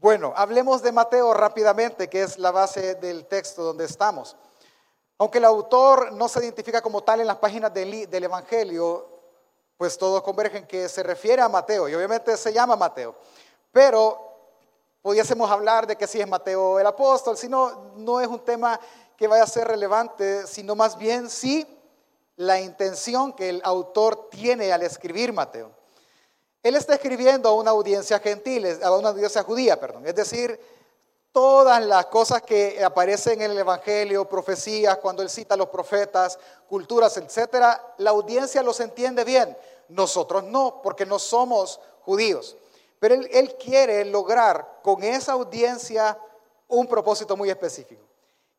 Bueno, hablemos de Mateo rápidamente, que es la base del texto donde estamos. Aunque el autor no se identifica como tal en las páginas del, Evangelio, pues todos convergen que se refiere a Mateo y obviamente se llama Mateo. Pero pudiésemos hablar de que si es Mateo el apóstol, si no, no es un tema que vaya a ser relevante, sino más bien sí la intención que el autor tiene al escribir Mateo. Él está escribiendo a una audiencia gentil, a una audiencia judía, perdón. Es decir, todas las cosas que aparecen en el Evangelio, profecías, cuando él cita a los profetas, culturas, etcétera, la audiencia los entiende bien. Nosotros no, porque no somos judíos. Pero él, él quiere lograr con esa audiencia un propósito muy específico.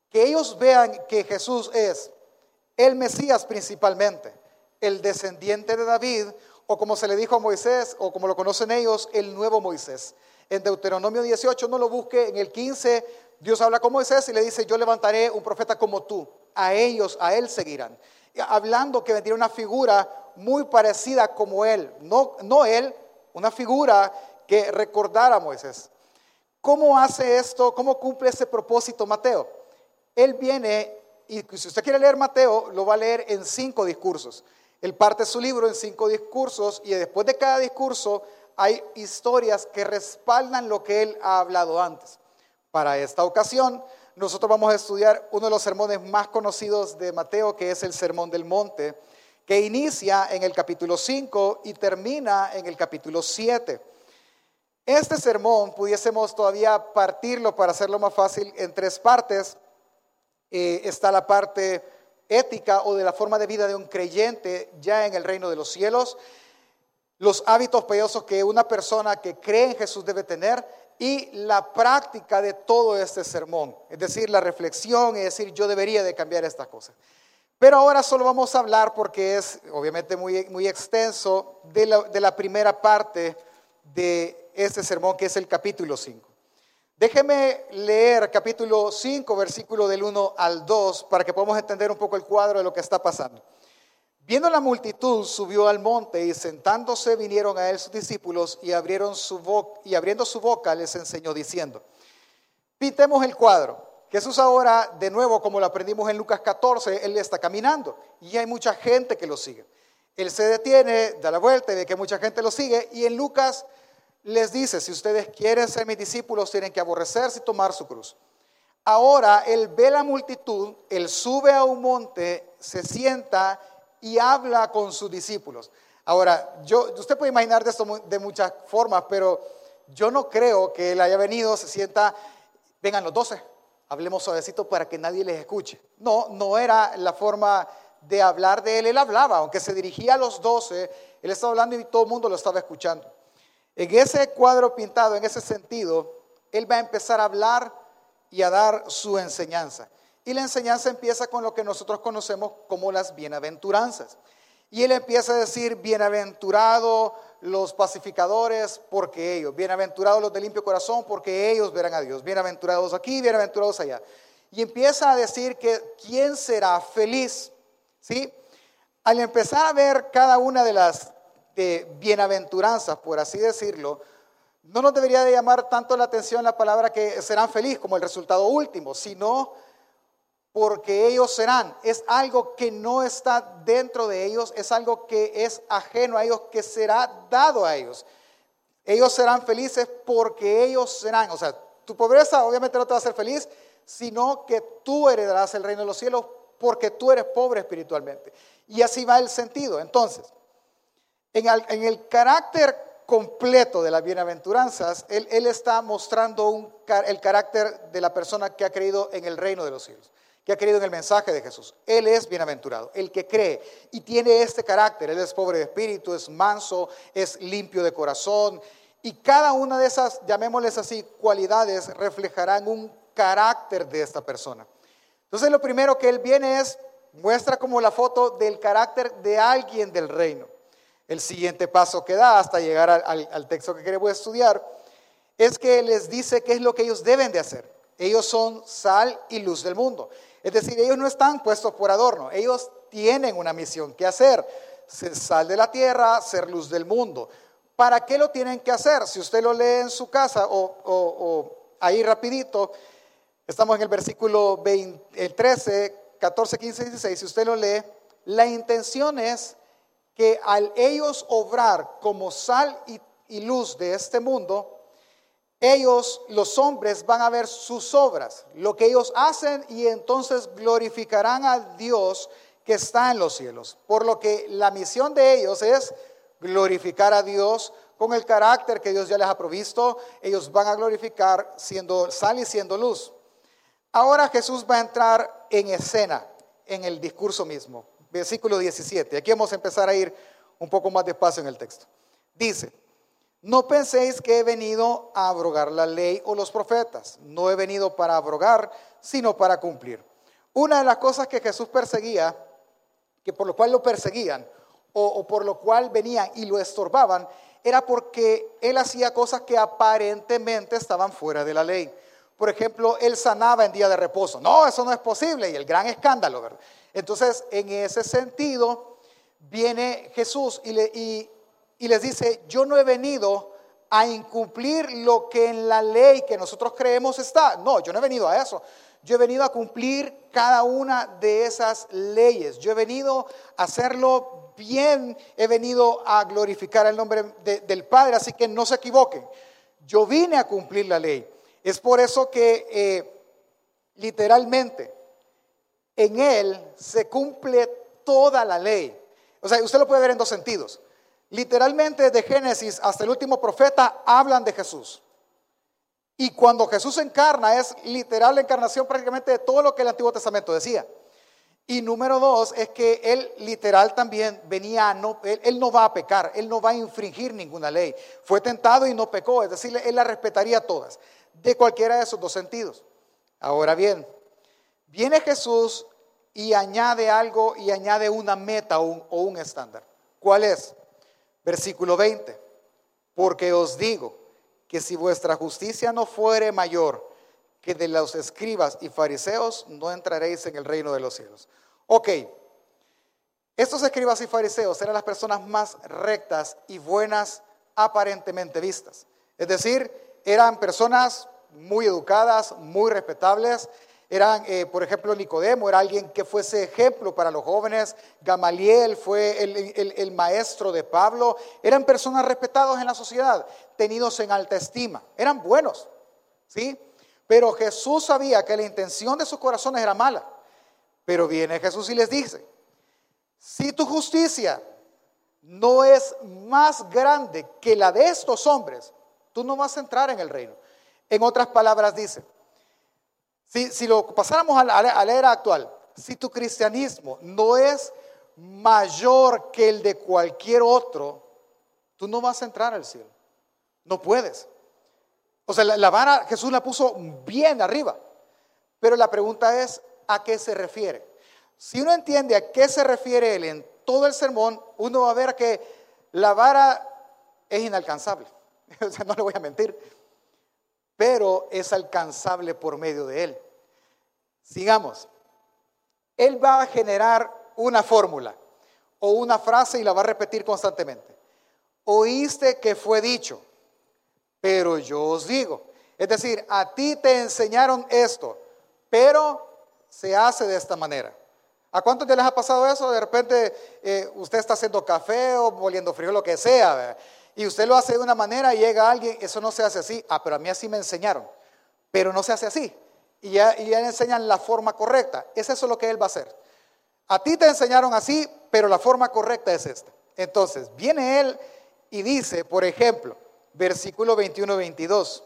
Que ellos vean que Jesús es el Mesías principalmente, el descendiente de David, o como se le dijo a Moisés, o como lo conocen ellos, el nuevo Moisés. En Deuteronomio 18 no lo busque, en el 15 Dios habla con Moisés y le dice, yo levantaré un profeta como tú, a ellos, a él seguirán. Hablando que vendría una figura muy parecida como él, no, no él, una figura que recordara a Moisés. ¿Cómo hace esto? ¿Cómo cumple ese propósito Mateo? Él viene, y si usted quiere leer Mateo, lo va a leer en cinco discursos. Él parte su libro en cinco discursos y después de cada discurso hay historias que respaldan lo que él ha hablado antes. Para esta ocasión, nosotros vamos a estudiar uno de los sermones más conocidos de Mateo, que es el Sermón del Monte, que inicia en el capítulo 5 y termina en el capítulo 7. Este sermón pudiésemos todavía partirlo para hacerlo más fácil en tres partes. Eh, está la parte ética o de la forma de vida de un creyente ya en el reino de los cielos, los hábitos piadosos que una persona que cree en Jesús debe tener y la práctica de todo este sermón, es decir, la reflexión y decir yo debería de cambiar estas cosas. Pero ahora solo vamos a hablar, porque es obviamente muy, muy extenso, de la, de la primera parte de este sermón, que es el capítulo 5. Déjeme leer capítulo 5, versículo del 1 al 2, para que podamos entender un poco el cuadro de lo que está pasando. Viendo la multitud, subió al monte y sentándose vinieron a él sus discípulos y, abrieron su y abriendo su boca les enseñó diciendo, pintemos el cuadro. Jesús ahora, de nuevo, como lo aprendimos en Lucas 14, él está caminando y hay mucha gente que lo sigue. Él se detiene, da la vuelta y ve que mucha gente lo sigue y en Lucas les dice, si ustedes quieren ser mis discípulos, tienen que aborrecerse y tomar su cruz. Ahora él ve la multitud, él sube a un monte, se sienta y habla con sus discípulos. Ahora, yo, usted puede imaginar de esto de muchas formas, pero yo no creo que él haya venido, se sienta, vengan los doce, hablemos suavecito para que nadie les escuche. No, no era la forma de hablar de él, él hablaba, aunque se dirigía a los doce, él estaba hablando y todo el mundo lo estaba escuchando. En ese cuadro pintado, en ese sentido, él va a empezar a hablar y a dar su enseñanza. Y la enseñanza empieza con lo que nosotros conocemos como las bienaventuranzas. Y él empieza a decir, bienaventurados los pacificadores, porque ellos, bienaventurados los de limpio corazón, porque ellos verán a Dios, bienaventurados aquí, bienaventurados allá. Y empieza a decir que quién será feliz. ¿Sí? Al empezar a ver cada una de las de bienaventuranzas, por así decirlo, no nos debería de llamar tanto la atención la palabra que serán felices como el resultado último, sino porque ellos serán. Es algo que no está dentro de ellos, es algo que es ajeno a ellos, que será dado a ellos. Ellos serán felices porque ellos serán. O sea, tu pobreza obviamente no te va a hacer feliz, sino que tú heredarás el reino de los cielos porque tú eres pobre espiritualmente. Y así va el sentido. Entonces, en el, carácter completo de las bienaventuranzas, él, está mostrando el carácter de la persona que ha creído en el reino de los cielos, que ha creído en el mensaje de Jesús. Él es bienaventurado, el que cree y tiene este carácter. Él es pobre de espíritu, es manso, es limpio de corazón. Y cada una de esas, llamémosles así, cualidades reflejarán un carácter de esta persona. Entonces lo primero que él viene es, muestra como la foto del carácter de alguien del reino el siguiente paso que da hasta llegar al, texto que queremos estudiar, es que les dice qué es lo que ellos deben de hacer. Ellos son sal y luz del mundo. Es decir, ellos no están puestos por adorno, ellos tienen una misión que hacer, ser sal de la tierra, ser luz del mundo. ¿Para qué lo tienen que hacer? Si usted lo lee en su casa o, ahí rapidito, estamos en el versículo 20, 13, 14, 15, 16, si usted lo lee, la intención es que al ellos obrar como sal y, y luz de este mundo, ellos, los hombres, van a ver sus obras, lo que ellos hacen y entonces glorificarán a Dios que está en los cielos. Por lo que la misión de ellos es glorificar a Dios con el carácter que Dios ya les ha provisto. Ellos van a glorificar siendo sal y siendo luz. Ahora Jesús va a entrar en escena en el discurso mismo. Versículo 17. Aquí vamos a empezar a ir un poco más despacio en el texto. Dice, no penséis que he venido a abrogar la ley o los profetas. No he venido para abrogar, sino para cumplir. Una de las cosas que Jesús perseguía, que por lo cual lo perseguían, o, por lo cual venían y lo estorbaban, era porque él hacía cosas que aparentemente estaban fuera de la ley. Por ejemplo, él sanaba en día de reposo. No, eso no es posible y el gran escándalo, ¿verdad? Entonces, en ese sentido, viene Jesús y, le, y y les dice, yo no he venido a incumplir lo que en la ley que nosotros creemos está. No, yo no he venido a eso. Yo he venido a cumplir cada una de esas leyes. Yo he venido a hacerlo bien. He venido a glorificar el nombre del Padre. Así que no se equivoquen. Yo vine a cumplir la ley. Es por eso que eh, literalmente en Él se cumple toda la ley. O sea, usted lo puede ver en dos sentidos. Literalmente de Génesis hasta el último profeta hablan de Jesús. Y cuando Jesús encarna es literal la encarnación prácticamente de todo lo que el Antiguo Testamento decía. Y número dos es que él literal también venía a no, él, no va a pecar, él no va a infringir ninguna ley. Fue tentado y no pecó, es decir, él la respetaría todas, de cualquiera de esos dos sentidos. Ahora bien, viene Jesús y añade algo y añade una meta o un estándar. ¿Cuál es? Versículo 20. Porque os digo que si vuestra justicia no fuere mayor que de los escribas y fariseos, no entraréis en el reino de los cielos. Ok, estos escribas y fariseos eran las personas más rectas y buenas aparentemente vistas. Es decir, eran personas muy educadas, muy respetables, eran, eh, por ejemplo, Nicodemo era alguien que fuese ejemplo para los jóvenes, Gamaliel fue el, maestro de Pablo, eran personas respetadas en la sociedad, tenidos en alta estima, eran buenos, ¿sí? Pero Jesús sabía que la intención de sus corazones era mala. Pero viene Jesús y les dice, si tu justicia no es más grande que la de estos hombres, tú no vas a entrar en el reino. En otras palabras dice, si, lo pasáramos a la, era actual, si tu cristianismo no es mayor que el de cualquier otro, tú no vas a entrar al cielo. No puedes. O sea, la, la, vara Jesús la puso bien arriba. Pero la pregunta es, ¿a qué se refiere? Si uno entiende a qué se refiere él en todo el sermón, uno va a ver que la vara es inalcanzable. O sea, no le voy a mentir pero es alcanzable por medio de Él. Sigamos. Él va a generar una fórmula o una frase y la va a repetir constantemente. Oíste que fue dicho, pero yo os digo. Es decir, a ti te enseñaron esto, pero se hace de esta manera. ¿A cuántos ya les ha pasado eso? De repente eh, usted está haciendo café o moliendo frío, lo que sea y usted lo hace de una manera y llega alguien, eso no se hace así. Ah, pero a mí así me enseñaron. Pero no se hace así. Y ya, ya enseñan la forma correcta. Es eso lo que él va a hacer. A ti te enseñaron así, pero la forma correcta es esta. Entonces, viene él y dice, por ejemplo, versículo 21-22,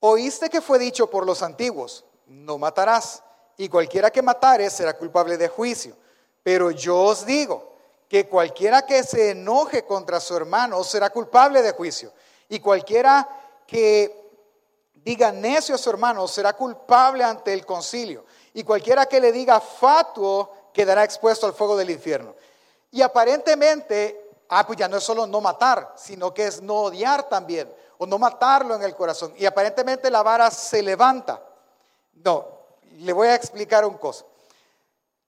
oíste que fue dicho por los antiguos, no matarás, y cualquiera que matare será culpable de juicio. Pero yo os digo, que cualquiera que se enoje contra su hermano será culpable de juicio. Y cualquiera que diga necio a su hermano será culpable ante el concilio. Y cualquiera que le diga fatuo quedará expuesto al fuego del infierno. Y aparentemente, ah, pues ya no es solo no matar, sino que es no odiar también, o no matarlo en el corazón. Y aparentemente la vara se levanta. No, le voy a explicar un cosa.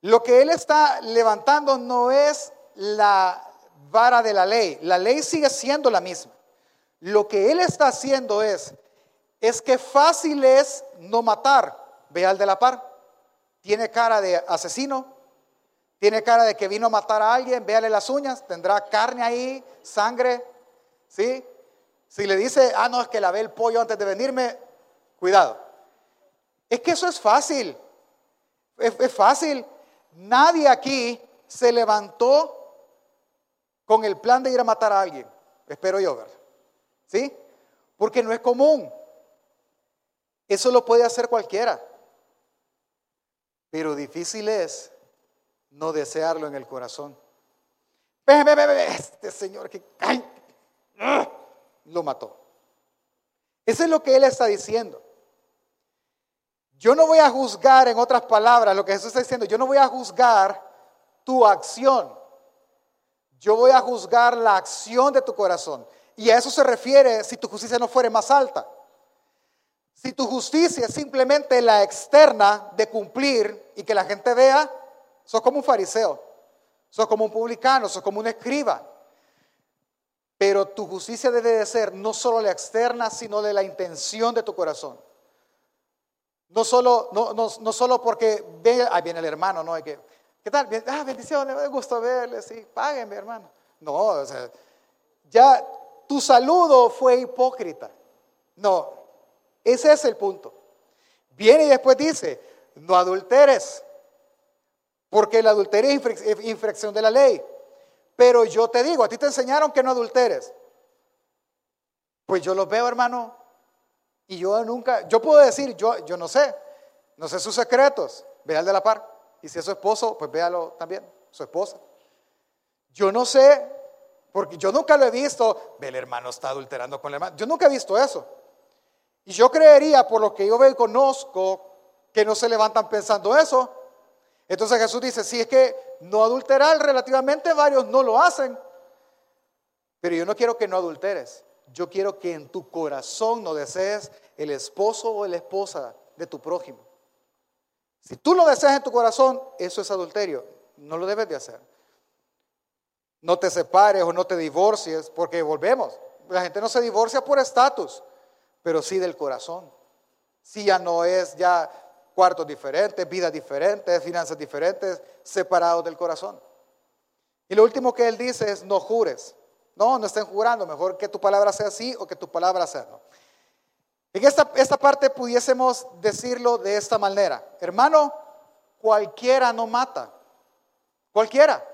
Lo que él está levantando no es la vara de la ley. La ley sigue siendo la misma. Lo que él está haciendo es, es que fácil es no matar. Ve al de la par. Tiene cara de asesino. Tiene cara de que vino a matar a alguien. Véale las uñas. Tendrá carne ahí, sangre. ¿Sí? Si le dice, ah, no, es que lavé el pollo antes de venirme, cuidado. Es que eso es fácil. Es, fácil. Nadie aquí se levantó con el plan de ir a matar a alguien. Espero yo, ¿verdad? ¿Sí? Porque no es común. Eso lo puede hacer cualquiera. Pero difícil es no desearlo en el corazón. Ve, este señor que lo mató. Eso es lo que él está diciendo. Yo no voy a juzgar, en otras palabras, lo que Jesús está diciendo, yo no voy a juzgar tu acción. Yo voy a juzgar la acción de tu corazón. Y a eso se refiere si tu justicia no fuere más alta. Si tu justicia es simplemente la externa de cumplir y que la gente vea, sos como un fariseo, sos como un publicano, sos como un escriba. Pero tu justicia debe de ser no solo la externa, sino de la intención de tu corazón. No solo, no, no, no solo porque ve, ahí viene el hermano, ¿no? Hay que, ¿Qué tal? Ah, bendiciones, me gusta verle, sí, mi hermano. No, o sea, ya tu saludo fue hipócrita. No, ese es el punto. Viene y después dice, no adulteres, porque el adulterio es infracción de la ley. Pero yo te digo, a ti te enseñaron que no adulteres. Pues yo lo veo, hermano, y yo nunca, yo puedo decir, yo, yo no sé, no sé sus secretos, ve al de la par. Y si es su esposo, pues véalo también, su esposa. Yo no sé, porque yo nunca lo he visto, ve el hermano está adulterando con el hermano. Yo nunca he visto eso. Y yo creería, por lo que yo veo y conozco, que no se levantan pensando eso. Entonces Jesús dice, si es que no adulterar, relativamente varios no lo hacen. Pero yo no quiero que no adulteres. Yo quiero que en tu corazón no desees el esposo o la esposa de tu prójimo. Si tú lo deseas en tu corazón, eso es adulterio. No lo debes de hacer. No te separes o no te divorcies, porque volvemos. La gente no se divorcia por estatus, pero sí del corazón. Si ya no es ya cuartos diferentes, vidas diferentes, finanzas diferentes, separados del corazón. Y lo último que él dice es no jures. No, no estén jurando, mejor que tu palabra sea sí o que tu palabra sea no. En esta, esta parte pudiésemos decirlo de esta manera. Hermano, cualquiera no mata. Cualquiera.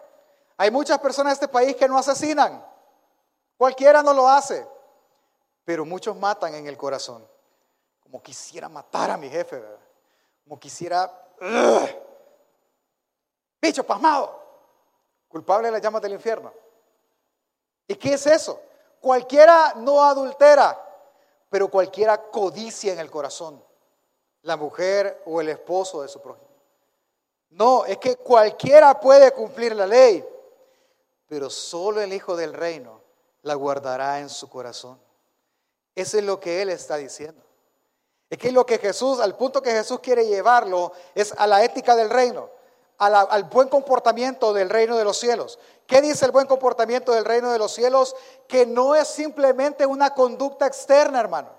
Hay muchas personas en este país que no asesinan. Cualquiera no lo hace. Pero muchos matan en el corazón. Como quisiera matar a mi jefe. Como quisiera... Bicho pasmado. Culpable de las llamas del infierno. ¿Y qué es eso? Cualquiera no adultera pero cualquiera codicia en el corazón, la mujer o el esposo de su prójimo. No, es que cualquiera puede cumplir la ley, pero solo el Hijo del Reino la guardará en su corazón. Eso es lo que Él está diciendo. Es que lo que Jesús, al punto que Jesús quiere llevarlo, es a la ética del reino, al buen comportamiento del reino de los cielos. ¿Qué dice el buen comportamiento del reino de los cielos? Que no es simplemente una conducta externa, hermano.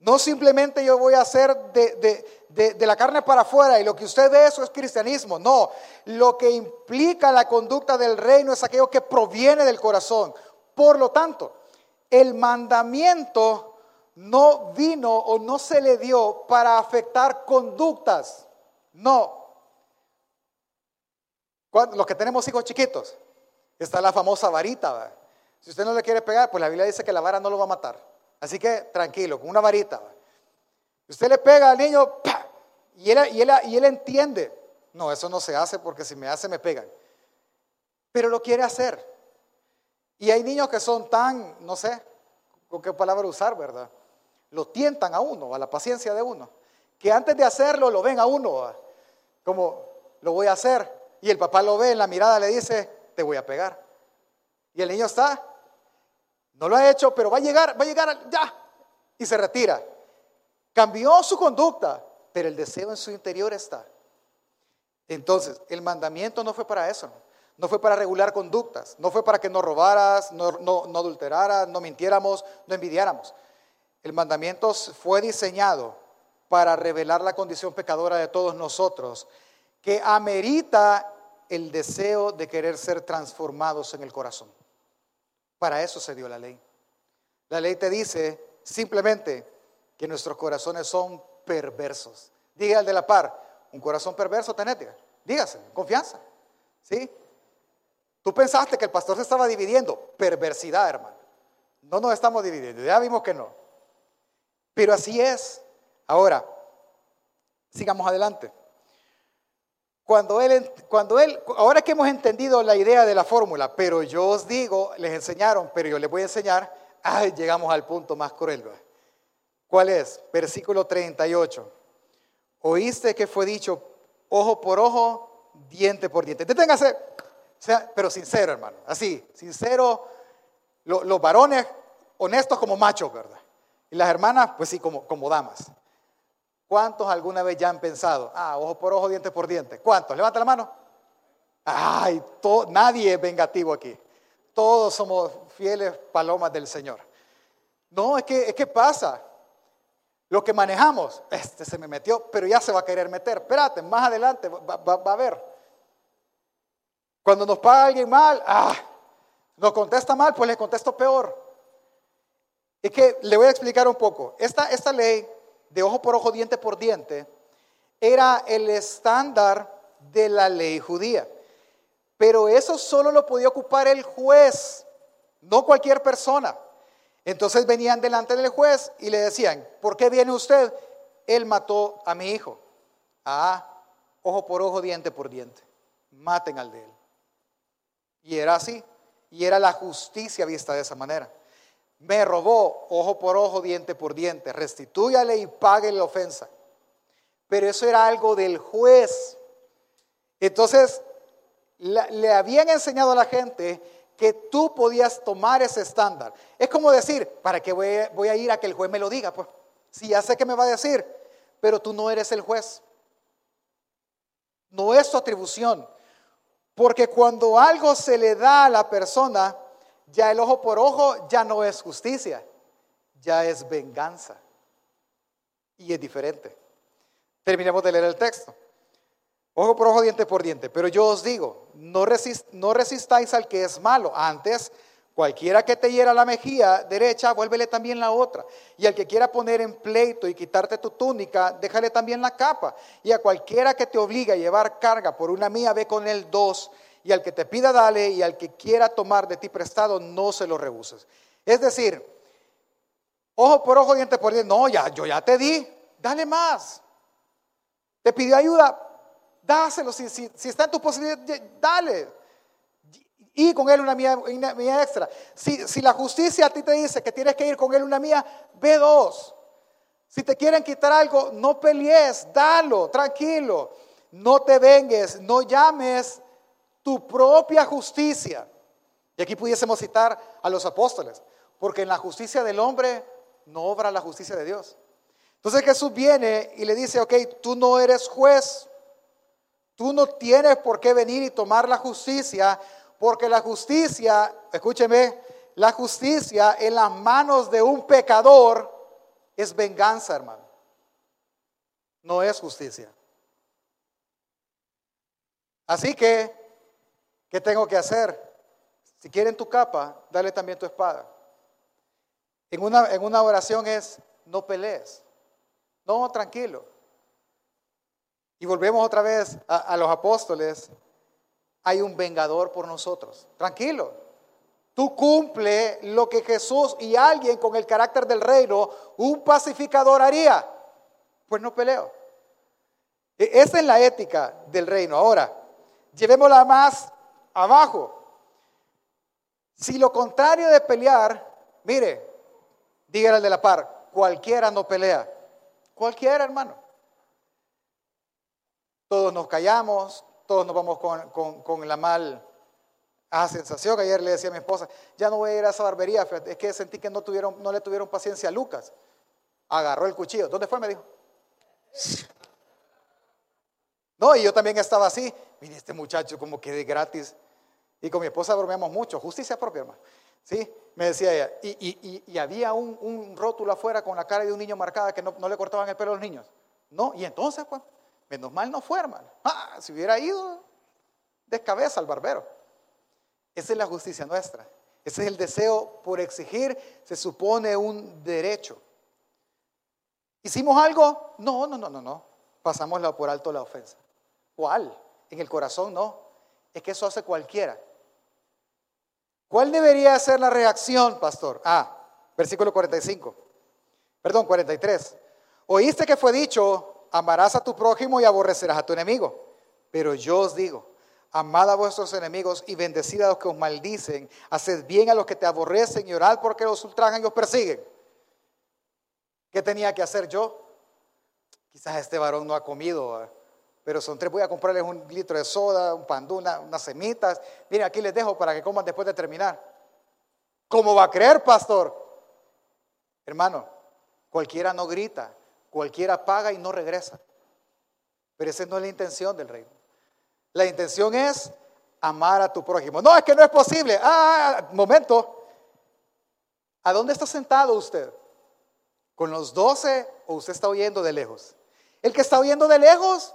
No simplemente yo voy a hacer de, de, la carne para afuera y lo que usted ve eso es cristianismo. No, lo que implica la conducta del reino es aquello que proviene del corazón. Por lo tanto, el mandamiento no vino o no se le dio para afectar conductas. No. Los que tenemos hijos chiquitos, Está la famosa varita. Si usted no le quiere pegar, pues la Biblia dice que la vara no lo va a matar. Así que tranquilo, con una varita. Usted le pega al niño Y, él, y, él, y él entiende. No, eso no se hace porque si me hace me pegan. Pero lo quiere hacer. Y hay niños que son tan, no sé, con qué palabra usar, ¿verdad? Lo tientan a uno, a la paciencia de uno. Que antes de hacerlo lo ven a uno, como lo voy a hacer. Y el papá lo ve en la mirada, le dice, te voy a pegar. Y el niño está, no lo ha hecho, pero va a llegar, va a llegar ya. Y se retira. Cambió su conducta, pero el deseo en su interior está. Entonces, el mandamiento no fue para eso. No fue para regular conductas, no fue para que no robaras, no, no, no adulteraras, no mintiéramos, no envidiáramos. El mandamiento fue diseñado para revelar la condición pecadora de todos nosotros, que amerita el deseo de querer ser transformados en el corazón. Para eso se dio la ley. La ley te dice simplemente que nuestros corazones son perversos. Diga al de la par, un corazón perverso tenés, dígase, confianza. ¿Sí? Tú pensaste que el pastor se estaba dividiendo. Perversidad, hermano. No nos estamos dividiendo, ya vimos que no. Pero así es. Ahora, sigamos adelante. Cuando él, cuando él, ahora que hemos entendido la idea de la fórmula, pero yo os digo, les enseñaron, pero yo les voy a enseñar, ay, llegamos al punto más cruel. ¿Cuál es? Versículo 38. Oíste que fue dicho ojo por ojo, diente por diente. Deténgase, sea, pero sincero, hermano. Así, sincero, los varones honestos como machos, ¿verdad? Y las hermanas, pues sí, como, como damas. ¿Cuántos alguna vez ya han pensado, ah, ojo por ojo, diente por diente? ¿Cuántos? Levanta la mano. Ay, nadie es vengativo aquí. Todos somos fieles palomas del Señor. No, es que, es que pasa. Lo que manejamos, este se me metió, pero ya se va a querer meter. Espérate, más adelante va, va a ver. Cuando nos paga alguien mal, ah, nos contesta mal, pues le contesto peor. Es que le voy a explicar un poco. Esta, esta ley de ojo por ojo, diente por diente, era el estándar de la ley judía. Pero eso solo lo podía ocupar el juez, no cualquier persona. Entonces venían delante del juez y le decían, ¿por qué viene usted? Él mató a mi hijo. Ah, ojo por ojo, diente por diente. Maten al de él. Y era así. Y era la justicia vista de esa manera me robó ojo por ojo, diente por diente, restitúyale y pague la ofensa. Pero eso era algo del juez. Entonces, le habían enseñado a la gente que tú podías tomar ese estándar. Es como decir, ¿para qué voy, a ir a que el juez me lo diga? Pues, si ya sé que me va a decir, pero tú no eres el juez. No es tu atribución. Porque cuando algo se le da a la persona, ya el ojo por ojo ya no es justicia, ya es venganza. Y es diferente. Terminemos de leer el texto. Ojo por ojo, diente por diente. Pero yo os digo, no, no resistáis al que es malo. Antes, cualquiera que te hiera la mejilla derecha, vuélvele también la otra. Y al que quiera poner en pleito y quitarte tu túnica, déjale también la capa. Y a cualquiera que te obligue a llevar carga por una mía, ve con él dos y al que te pida dale, y al que quiera tomar de ti prestado, no se lo rehuses. Es decir, ojo por ojo, diente por diente, no, ya, yo ya te di, dale más. Te pidió ayuda, dáselo, si, si, está en tu posibilidad, dale. Y con él una mía, mía extra. Si, si la justicia a ti te dice que tienes que ir con él una mía, ve dos. Si te quieren quitar algo, no pelees, dalo, tranquilo. No te vengues, no llames tu propia justicia. Y aquí pudiésemos citar a los apóstoles, porque en la justicia del hombre no obra la justicia de Dios. Entonces Jesús viene y le dice, ok, tú no eres juez, tú no tienes por qué venir y tomar la justicia, porque la justicia, escúcheme, la justicia en las manos de un pecador es venganza, hermano. No es justicia. Así que ¿Qué tengo que hacer? Si quieren tu capa, dale también tu espada. En una, en una oración es, no pelees. No, tranquilo. Y volvemos otra vez a, a los apóstoles. Hay un vengador por nosotros. Tranquilo. Tú cumple lo que Jesús y alguien con el carácter del reino, un pacificador haría. Pues no peleo. Esa es la ética del reino. Ahora, llevémosla más abajo. Si lo contrario de pelear, mire, dígale al de la par, cualquiera no pelea. Cualquiera, hermano. Todos nos callamos, todos nos vamos con, la mal sensación. Ayer le decía a mi esposa, ya no voy a ir a esa barbería, es que sentí que no, tuvieron, no le tuvieron paciencia a Lucas. Agarró el cuchillo. ¿Dónde fue? Me dijo. No, y yo también estaba así. Mire, este muchacho como que de gratis Y con mi esposa bromeamos mucho, justicia propia, hermano. ¿Sí? Me decía ella, y, había un, rótulo afuera con la cara de un niño marcada que no, le cortaban el pelo a los niños. No, y entonces, pues, menos mal no fue, hermano. Ah, si hubiera ido, descabeza al barbero. Esa es la justicia nuestra. Ese es el deseo por exigir, se supone un derecho. ¿Hicimos algo? No, no, no, no, no. Pasamos por alto la ofensa. ¿Cuál? En el corazón no. Es que eso hace cualquiera. ¿Cuál debería ser la reacción, pastor? Ah, versículo 45. Perdón, 43. Oíste que fue dicho, amarás a tu prójimo y aborrecerás a tu enemigo. Pero yo os digo, amad a vuestros enemigos y bendecid a los que os maldicen, haced bien a los que te aborrecen y orad porque los ultrajan y os persiguen. ¿Qué tenía que hacer yo? Quizás este varón no ha comido, pero son tres, voy a comprarles un litro de soda, un pan, unas semitas. Miren, aquí les dejo para que coman después de terminar. ¿Cómo va a creer, pastor? Hermano, cualquiera no grita, cualquiera paga y no regresa. Pero esa no es la intención del reino. La intención es amar a tu prójimo. No, es que no es posible. Ah, momento. ¿A dónde está sentado usted? ¿Con los doce o usted está oyendo de lejos? El que está oyendo de lejos,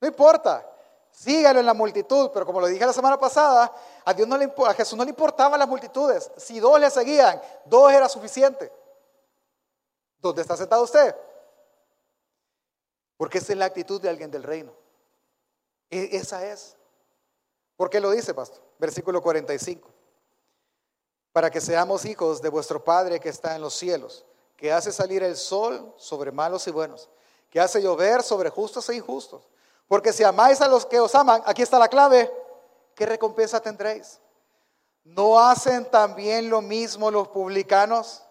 no importa. Sígalo en la multitud, pero como lo dije la semana pasada, a, Dios no le, a Jesús no le importaban las multitudes. Si dos le seguían, dos era suficiente. ¿Dónde está sentado usted? Porque esa es la actitud de alguien del reino. E, esa es. ¿Por qué lo dice, pastor? Versículo 45. Para que seamos hijos de vuestro Padre que está en los cielos, que hace salir el sol sobre malos y buenos, que hace llover sobre justos e injustos porque si amáis a los que os aman, aquí está la clave, ¿qué recompensa tendréis? ¿No hacen también lo mismo los publicanos?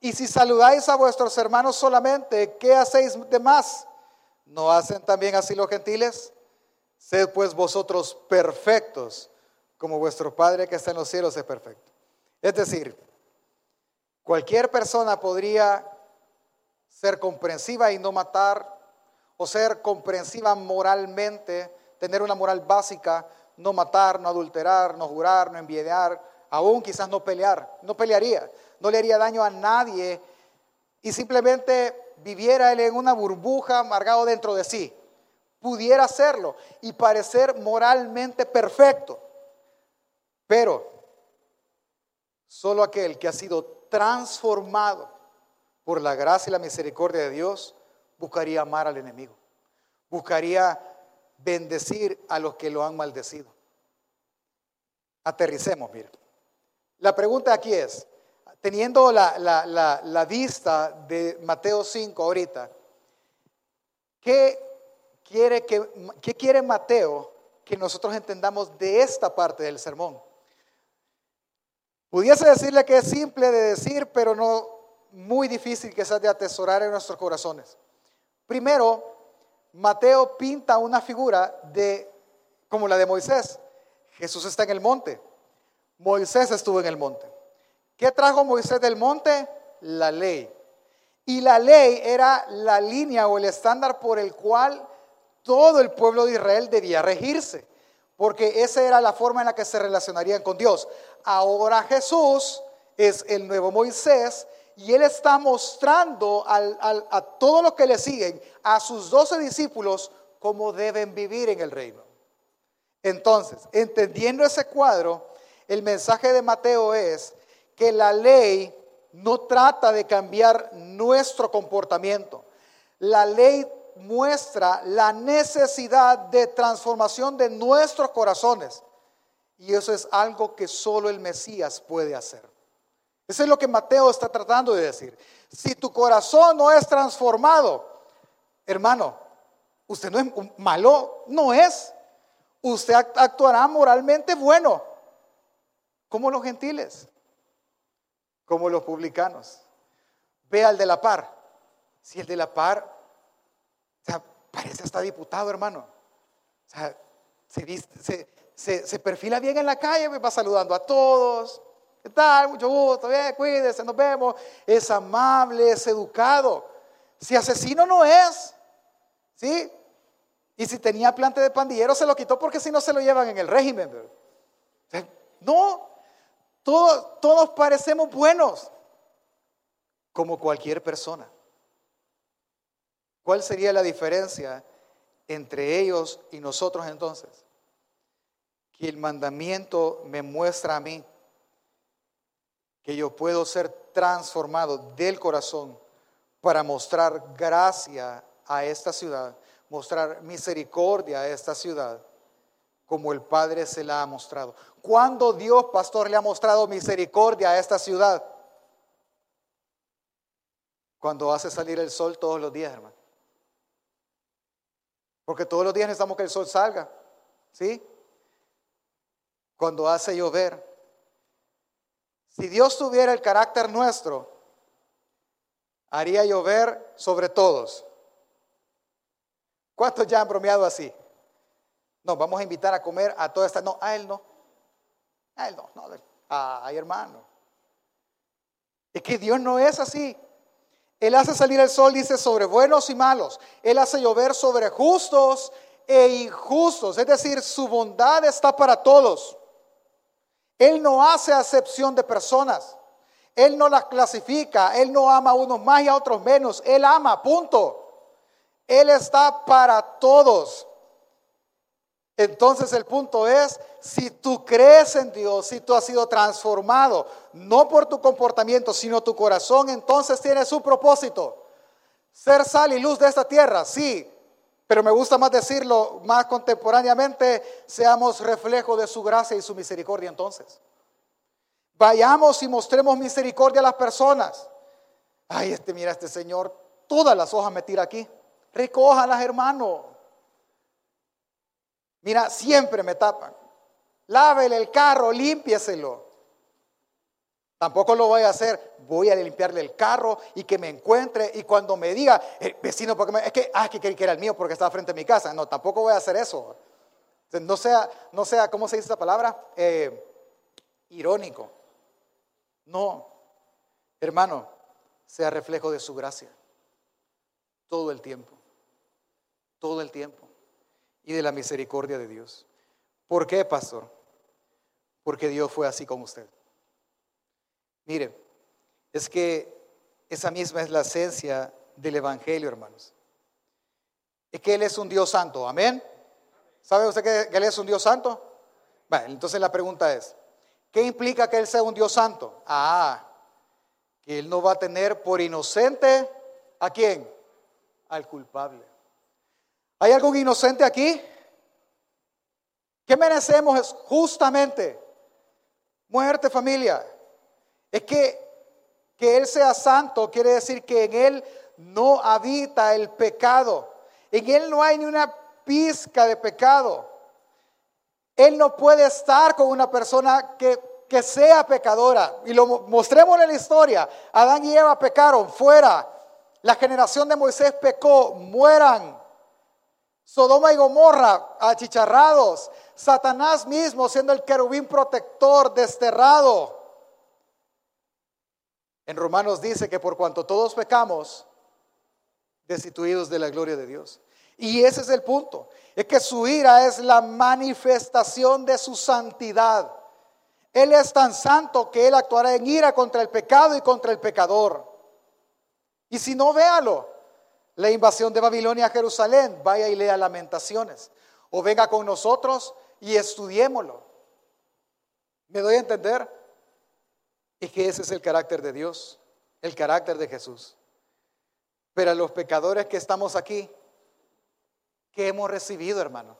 Y si saludáis a vuestros hermanos solamente, ¿qué hacéis de más? ¿No hacen también así los gentiles? Sed pues vosotros perfectos, como vuestro Padre que está en los cielos es perfecto. Es decir, cualquier persona podría ser comprensiva y no matar o ser comprensiva moralmente, tener una moral básica, no matar, no adulterar, no jurar, no envidiar, aún quizás no pelear, no pelearía, no le haría daño a nadie y simplemente viviera él en una burbuja amargado dentro de sí. Pudiera hacerlo y parecer moralmente perfecto. Pero solo aquel que ha sido transformado por la gracia y la misericordia de Dios buscaría amar al enemigo, buscaría bendecir a los que lo han maldecido. Aterricemos, mire. La pregunta aquí es, teniendo la, la, vista de Mateo 5 ahorita, ¿qué quiere, que, ¿qué quiere Mateo que nosotros entendamos de esta parte del sermón? Pudiese decirle que es simple de decir, pero no muy difícil sea de atesorar en nuestros corazones. Primero, Mateo pinta una figura de como la de Moisés. Jesús está en el monte. Moisés estuvo en el monte. ¿Qué trajo Moisés del monte? La ley. Y la ley era la línea o el estándar por el cual todo el pueblo de Israel debía regirse, porque esa era la forma en la que se relacionarían con Dios. Ahora Jesús es el nuevo Moisés y él está mostrando a todos los que le siguen, a sus doce discípulos, cómo deben vivir en el reino. Entonces, entendiendo ese cuadro, el mensaje de Mateo es que la ley no trata de cambiar nuestro comportamiento. La ley muestra la necesidad de transformación de nuestros corazones. Y eso es algo que solo el Mesías puede hacer. Eso es lo que Mateo está tratando de decir. Si tu corazón no es transformado, hermano, usted no es malo, no es. Usted actuará moralmente bueno, como los gentiles, como los publicanos. Ve al de la par. Si el de la par, o sea, parece hasta diputado, hermano. O sea, se, se perfila bien en la calle, va saludando a todos ¿Qué tal? Mucho gusto, bien, cuídese, nos vemos. Es amable, es educado. Si asesino no es, ¿sí? Y si tenía plante de pandillero se lo quitó porque si no se lo llevan en el régimen. No, todos, parecemos buenos, como cualquier persona. ¿Cuál sería la diferencia entre ellos y nosotros entonces? Que el mandamiento me muestra a mí que yo puedo ser transformado del corazón para mostrar gracia a esta ciudad, mostrar misericordia a esta ciudad, como el Padre se la ha mostrado. ¿Cuándo Dios, pastor, le ha mostrado misericordia a esta ciudad? Cuando hace salir el sol todos los días, hermano. Porque todos los días necesitamos que el sol salga, ¿sí? Cuando hace llover. Si Dios tuviera el carácter nuestro, haría llover sobre todos. ¿Cuántos ya han bromeado así? No, vamos a invitar a comer a toda esta. No, a él no. A él no, no. Ay, hermano. Es que Dios no es así. Él hace salir el sol, dice, sobre buenos y malos. Él hace llover sobre justos e injustos. Es decir, su bondad está para todos. Él no hace acepción de personas. Él no las clasifica. Él no ama a unos más y a otros menos. Él ama, punto. Él está para todos. Entonces el punto es, si tú crees en Dios, si tú has sido transformado, no por tu comportamiento, sino tu corazón, entonces tiene su propósito. Ser sal y luz de esta tierra, sí, pero me gusta más decirlo más contemporáneamente, seamos reflejo de su gracia y su misericordia entonces. Vayamos y mostremos misericordia a las personas. Ay, este, mira, este señor, todas las hojas me tira aquí. Recójalas, hermano. Mira, siempre me tapan. Lávele el carro, límpieselo. Tampoco lo voy a hacer. Voy a limpiarle el carro y que me encuentre. Y cuando me diga, el vecino, porque es que, ah, que, que era el mío porque estaba frente a mi casa. No, tampoco voy a hacer eso. No sea, no sea, ¿cómo se dice esta palabra? Eh, irónico. No, hermano, sea reflejo de su gracia. Todo el tiempo. Todo el tiempo y de la misericordia de Dios. ¿Por qué, pastor? Porque Dios fue así con usted. Mire, es que esa misma es la esencia del Evangelio, hermanos. Es que Él es un Dios santo, amén. ¿Sabe usted que Él es un Dios santo? Bueno, entonces la pregunta es, ¿qué implica que Él sea un Dios santo? Ah, que Él no va a tener por inocente a quién? Al culpable. ¿Hay algún inocente aquí? ¿Qué merecemos justamente? Muerte, familia. Es que que Él sea santo quiere decir que en Él no habita el pecado. En Él no hay ni una pizca de pecado. Él no puede estar con una persona que, que sea pecadora. Y lo mostremos en la historia. Adán y Eva pecaron, fuera. La generación de Moisés pecó, mueran. Sodoma y Gomorra achicharrados, Satanás mismo siendo el querubín protector desterrado. En Romanos dice que por cuanto todos pecamos, destituidos de la gloria de Dios. Y ese es el punto, es que su ira es la manifestación de su santidad. Él es tan santo que él actuará en ira contra el pecado y contra el pecador. Y si no, véalo la invasión de Babilonia a Jerusalén, vaya y lea lamentaciones. O venga con nosotros y estudiémoslo. ¿Me doy a entender? Y que ese es el carácter de Dios, el carácter de Jesús. Pero a los pecadores que estamos aquí, ¿qué hemos recibido, hermano?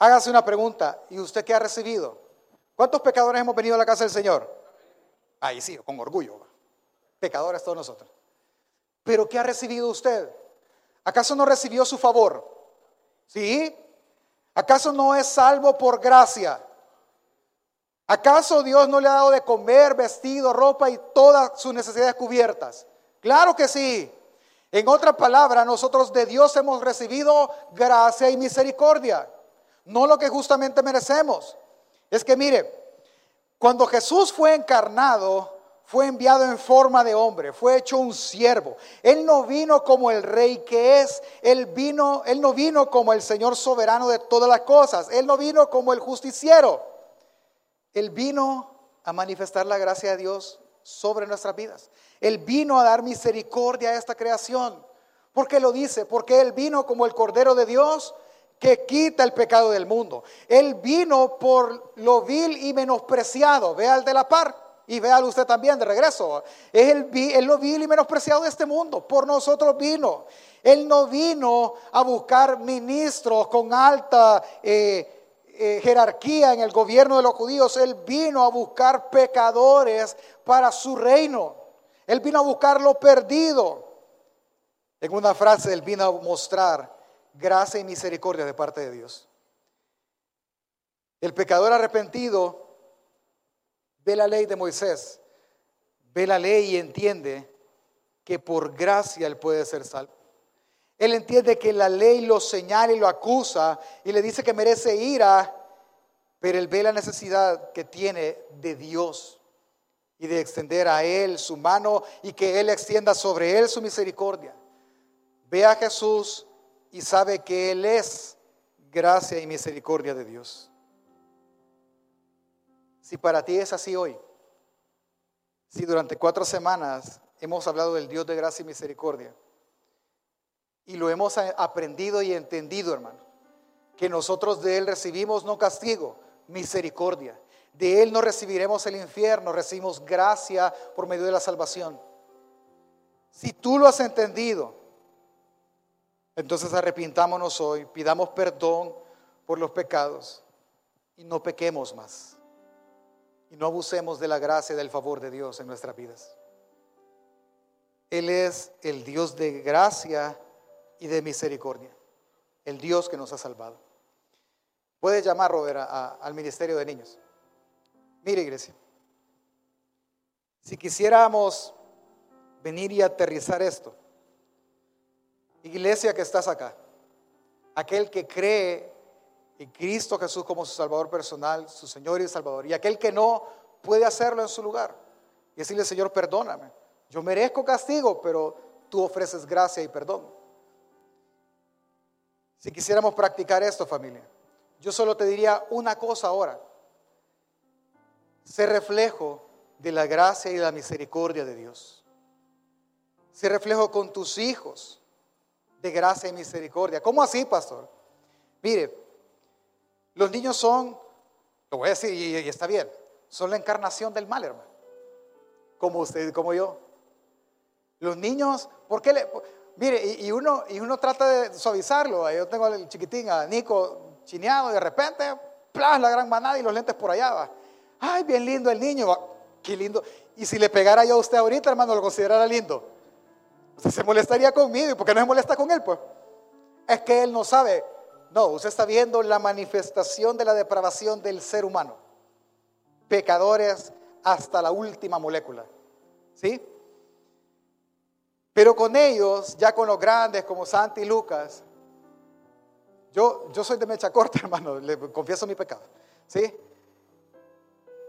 Hágase una pregunta. ¿Y usted qué ha recibido? ¿Cuántos pecadores hemos venido a la casa del Señor? Ahí sí, con orgullo. Pecadores todos nosotros. Pero ¿qué ha recibido usted? ¿Acaso no recibió su favor? ¿Sí? ¿Acaso no es salvo por gracia? ¿Acaso Dios no le ha dado de comer, vestido, ropa y todas sus necesidades cubiertas? Claro que sí. En otra palabra, nosotros de Dios hemos recibido gracia y misericordia, no lo que justamente merecemos. Es que mire, cuando Jesús fue encarnado, fue enviado en forma de hombre, fue hecho un siervo. Él no vino como el rey que es, él vino, él no vino como el Señor soberano de todas las cosas, él no vino como el justiciero. Él vino a manifestar la gracia de Dios sobre nuestras vidas. Él vino a dar misericordia a esta creación. ¿Por qué lo dice? Porque Él vino como el Cordero de Dios que quita el pecado del mundo. Él vino por lo vil y menospreciado. Vea el de la par y véalo usted también de regreso. Es el, lo vil y menospreciado de este mundo. Por nosotros vino. Él no vino a buscar ministros con alta eh, eh, jerarquía en el gobierno de los judíos. Él vino a buscar pecadores para su reino. Él vino a buscar lo perdido. En una frase, él vino a mostrar gracia y misericordia de parte de Dios. El pecador arrepentido ve la ley de Moisés, ve la ley y entiende que por gracia él puede ser salvo. Él entiende que la ley lo señala y lo acusa y le dice que merece ira, pero él ve la necesidad que tiene de Dios y de extender a él su mano y que él extienda sobre él su misericordia. Ve a Jesús y sabe que él es gracia y misericordia de Dios. Si para ti es así hoy, si durante cuatro semanas hemos hablado del Dios de gracia y misericordia, y lo hemos aprendido y entendido, hermano, que nosotros de Él recibimos no castigo, misericordia. De Él no recibiremos el infierno, recibimos gracia por medio de la salvación. Si tú lo has entendido, entonces arrepintámonos hoy, pidamos perdón por los pecados y no pequemos más y no abusemos de la gracia y del favor de Dios en nuestras vidas. Él es el Dios de gracia y de misericordia, el Dios que nos ha salvado. Puede llamar, Robert, al Ministerio de Niños. Mire, iglesia, si quisiéramos venir y aterrizar esto, iglesia que estás acá, aquel que cree y Cristo Jesús como su Salvador personal, su Señor y Salvador. Y aquel que no puede hacerlo en su lugar y decirle, Señor, perdóname. Yo merezco castigo, pero tú ofreces gracia y perdón. Si quisiéramos practicar esto, familia, yo solo te diría una cosa ahora. Sé reflejo de la gracia y la misericordia de Dios. Sé reflejo con tus hijos de gracia y misericordia. ¿Cómo así, pastor? Mire, los niños son, lo voy a decir y, está bien, son la encarnación del mal, hermano. Como usted como yo. Los niños, ¿por qué le.? Mire, y, uno, y uno trata de suavizarlo. Yo tengo al chiquitín, a Nico, chineado, y de repente, ¡plas! la gran manada y los lentes por allá. Va. Ay, bien lindo el niño, qué lindo. Y si le pegara yo a usted ahorita, hermano, lo considerara lindo. Usted se molestaría conmigo, ¿y por qué no se molesta con él? Pues es que él no sabe no, usted está viendo la manifestación de la depravación del ser humano. Pecadores hasta la última molécula. ¿Sí? Pero con ellos, ya con los grandes como Santi y Lucas, yo, yo soy de mecha corta, hermano, le confieso mi pecado. ¿Sí?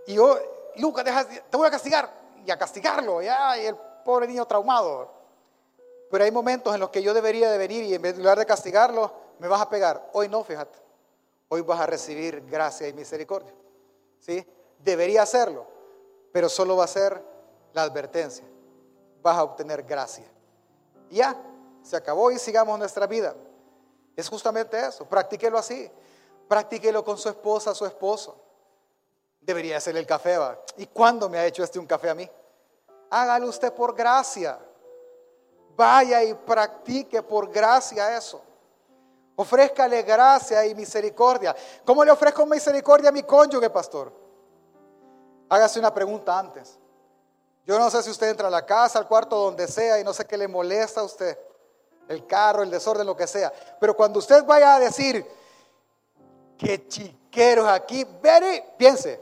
Y yo, Lucas, te voy a castigar. Y a castigarlo, ya, el pobre niño traumado. Pero hay momentos en los que yo debería de venir y en lugar de castigarlo, me vas a pegar. Hoy no, fíjate. Hoy vas a recibir gracia y misericordia. ¿Sí? Debería hacerlo, pero solo va a ser la advertencia. Vas a obtener gracia. Ya, se acabó y sigamos nuestra vida. Es justamente eso. Practíquelo así. Practíquelo con su esposa, su esposo. Debería hacerle el café, ¿va? ¿Y cuándo me ha hecho este un café a mí? Hágalo usted por gracia. Vaya y practique por gracia eso. Ofrézcale gracia y misericordia. ¿Cómo le ofrezco misericordia a mi cónyuge, pastor? Hágase una pregunta antes. Yo no sé si usted entra a la casa, al cuarto, donde sea, y no sé qué le molesta a usted. El carro, el desorden, lo que sea. Pero cuando usted vaya a decir, qué chiqueros aquí, very, piense,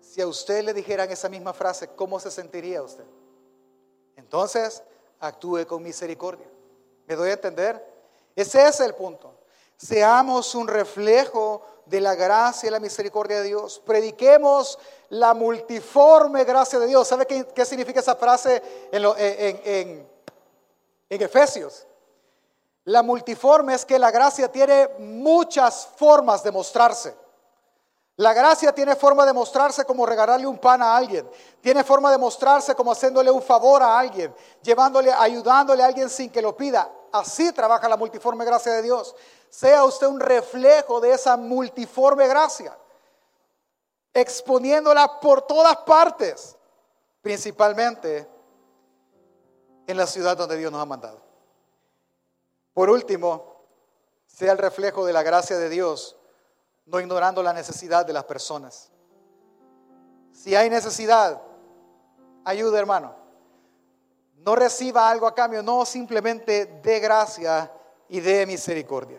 si a usted le dijeran esa misma frase, ¿cómo se sentiría usted? Entonces, actúe con misericordia. ¿Me doy a entender? Ese es el punto. Seamos un reflejo de la gracia y la misericordia de Dios. Prediquemos la multiforme gracia de Dios. ¿Sabe qué, significa esa frase en, en Efesios? La multiforme es que la gracia tiene muchas formas de mostrarse. La gracia tiene forma de mostrarse como regalarle un pan a alguien. Tiene forma de mostrarse como haciéndole un favor a alguien, llevándole, ayudándole a alguien sin que lo pida. Así trabaja la multiforme gracia de Dios. Sea usted un reflejo de esa multiforme gracia, exponiéndola por todas partes, principalmente en la ciudad donde Dios nos ha mandado. Por último, sea el reflejo de la gracia de Dios no ignorando la necesidad de las personas. Si hay necesidad, ayuda hermano. No reciba algo a cambio, no simplemente dé gracia y dé misericordia.